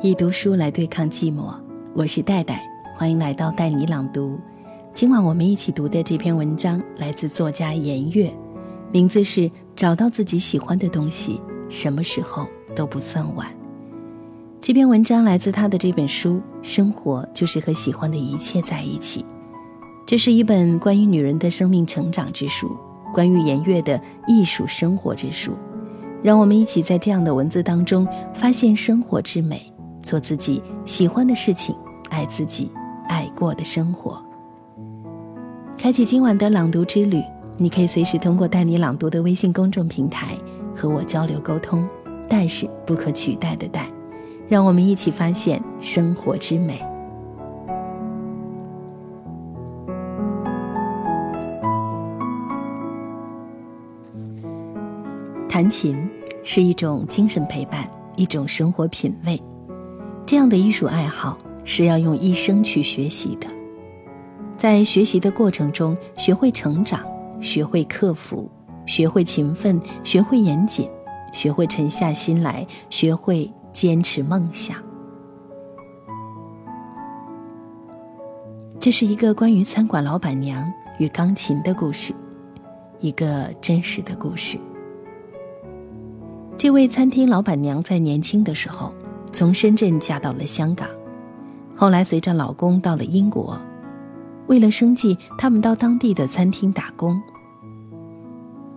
以读书来对抗寂寞，我是戴戴，欢迎来到带你朗读。今晚我们一起读的这篇文章来自作家颜悦，名字是《找到自己喜欢的东西，什么时候都不算晚》。这篇文章来自他的这本书《生活就是和喜欢的一切在一起》，这是一本关于女人的生命成长之书，关于颜悦的艺术生活之书。让我们一起在这样的文字当中发现生活之美。做自己喜欢的事情，爱自己爱过的生活。开启今晚的朗读之旅，你可以随时通过带你朗读的微信公众平台和我交流沟通。带是不可取代的带，让我们一起发现生活之美。弹琴是一种精神陪伴，一种生活品味。这样的艺术爱好是要用一生去学习的，在学习的过程中，学会成长，学会克服，学会勤奋，学会严谨，学会沉下心来，学会坚持梦想。这是一个关于餐馆老板娘与钢琴的故事，一个真实的故事。这位餐厅老板娘在年轻的时候。从深圳嫁到了香港，后来随着老公到了英国，为了生计，他们到当地的餐厅打工。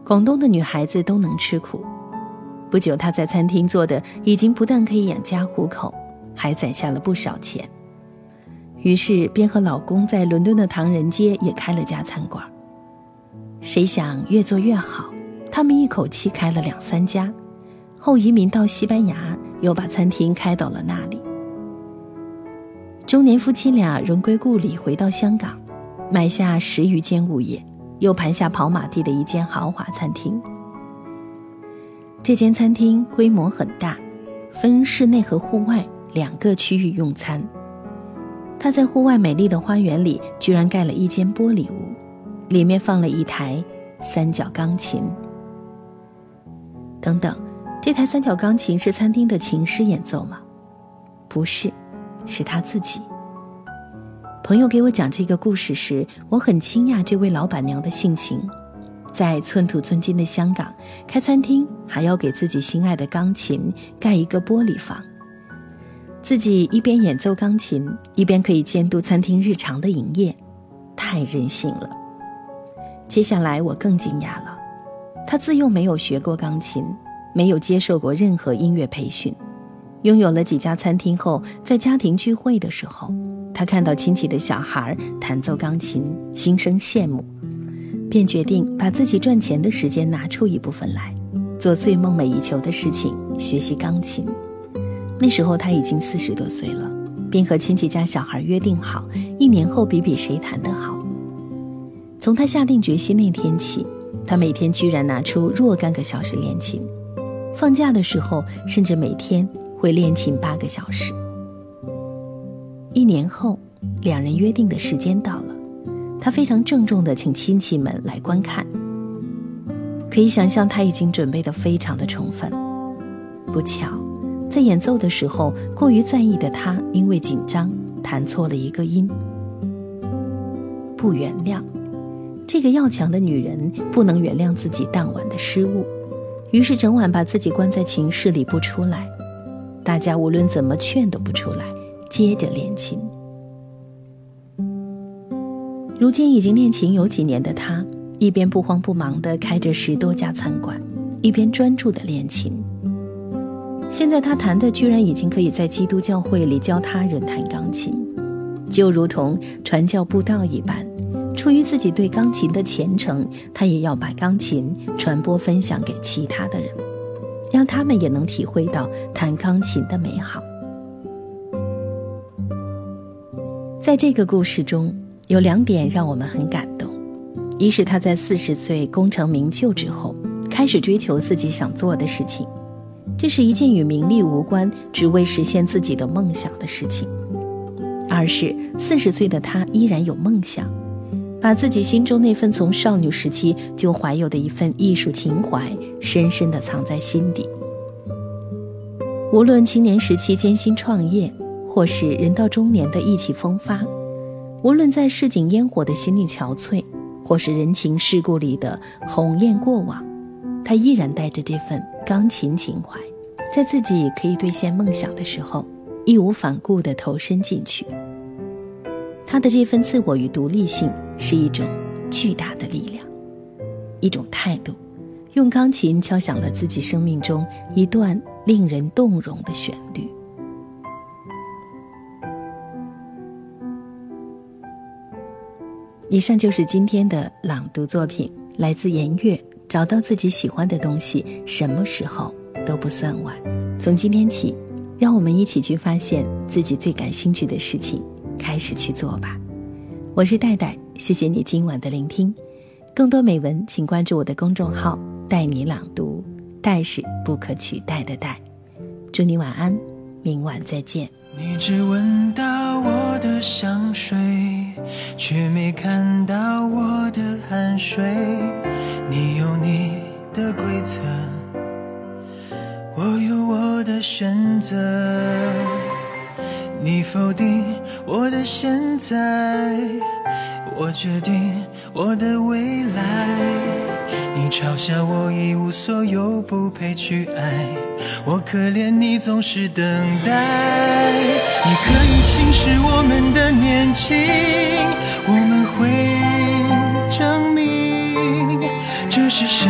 广东的女孩子都能吃苦，不久她在餐厅做的已经不但可以养家糊口，还攒下了不少钱。于是便和老公在伦敦的唐人街也开了家餐馆。谁想越做越好，他们一口气开了两三家，后移民到西班牙。又把餐厅开到了那里。中年夫妻俩荣归故里，回到香港，买下十余间物业，又盘下跑马地的一间豪华餐厅。这间餐厅规模很大，分室内和户外两个区域用餐。他在户外美丽的花园里，居然盖了一间玻璃屋，里面放了一台三角钢琴。等等。这台三角钢琴是餐厅的琴师演奏吗？不是，是他自己。朋友给我讲这个故事时，我很惊讶这位老板娘的性情，在寸土寸金的香港开餐厅，还要给自己心爱的钢琴盖一个玻璃房，自己一边演奏钢琴，一边可以监督餐厅日常的营业，太任性了。接下来我更惊讶了，他自幼没有学过钢琴。没有接受过任何音乐培训，拥有了几家餐厅后，在家庭聚会的时候，他看到亲戚的小孩弹奏钢琴，心生羡慕，便决定把自己赚钱的时间拿出一部分来，做最梦寐以求的事情——学习钢琴。那时候他已经四十多岁了，并和亲戚家小孩约定好，一年后比比谁弹得好。从他下定决心那天起，他每天居然拿出若干个小时练琴。放假的时候，甚至每天会练琴八个小时。一年后，两人约定的时间到了，他非常郑重地请亲戚们来观看。可以想象，他已经准备得非常的充分。不巧，在演奏的时候，过于在意的他因为紧张弹错了一个音。不原谅，这个要强的女人不能原谅自己当晚的失误。于是整晚把自己关在琴室里不出来，大家无论怎么劝都不出来，接着练琴。如今已经练琴有几年的他，一边不慌不忙地开着十多家餐馆，一边专注地练琴。现在他弹的居然已经可以在基督教会里教他人弹钢琴，就如同传教布道一般。出于自己对钢琴的虔诚，他也要把钢琴传播分享给其他的人，让他们也能体会到弹钢琴的美好。在这个故事中，有两点让我们很感动：一是他在四十岁功成名就之后，开始追求自己想做的事情，这是一件与名利无关、只为实现自己的梦想的事情；二是四十岁的他依然有梦想。把自己心中那份从少女时期就怀有的一份艺术情怀，深深地藏在心底。无论青年时期艰辛创业，或是人到中年的意气风发；无论在市井烟火的心力憔悴，或是人情世故里的鸿雁过往，他依然带着这份钢琴情怀，在自己可以兑现梦想的时候，义无反顾地投身进去。他的这份自我与独立性是一种巨大的力量，一种态度，用钢琴敲响了自己生命中一段令人动容的旋律。以上就是今天的朗读作品，来自颜月。找到自己喜欢的东西，什么时候都不算晚。从今天起，让我们一起去发现自己最感兴趣的事情。开始去做吧，我是戴戴，谢谢你今晚的聆听。更多美文，请关注我的公众号“带你朗读”，戴是不可取代的戴。祝你晚安，明晚再见。你只闻到我的香水，却没看到我的汗水。你有你的规则，我有我的选择。你否定我的现在，我决定我的未来。你嘲笑我一无所有，不配去爱，我可怜你总是等待。你可以轻视我们的年轻，我们会证明这是谁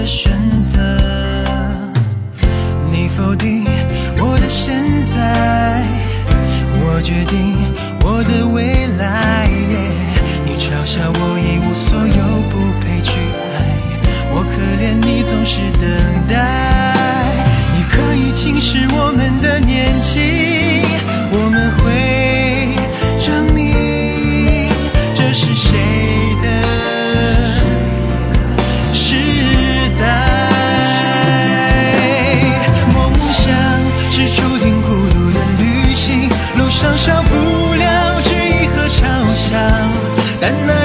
的选择，你否定我的现在，我决定我的未来。你嘲笑我一无所有，不配去爱，我可怜你总是等待。你可以轻视我们的上少不了质疑和嘲笑，但那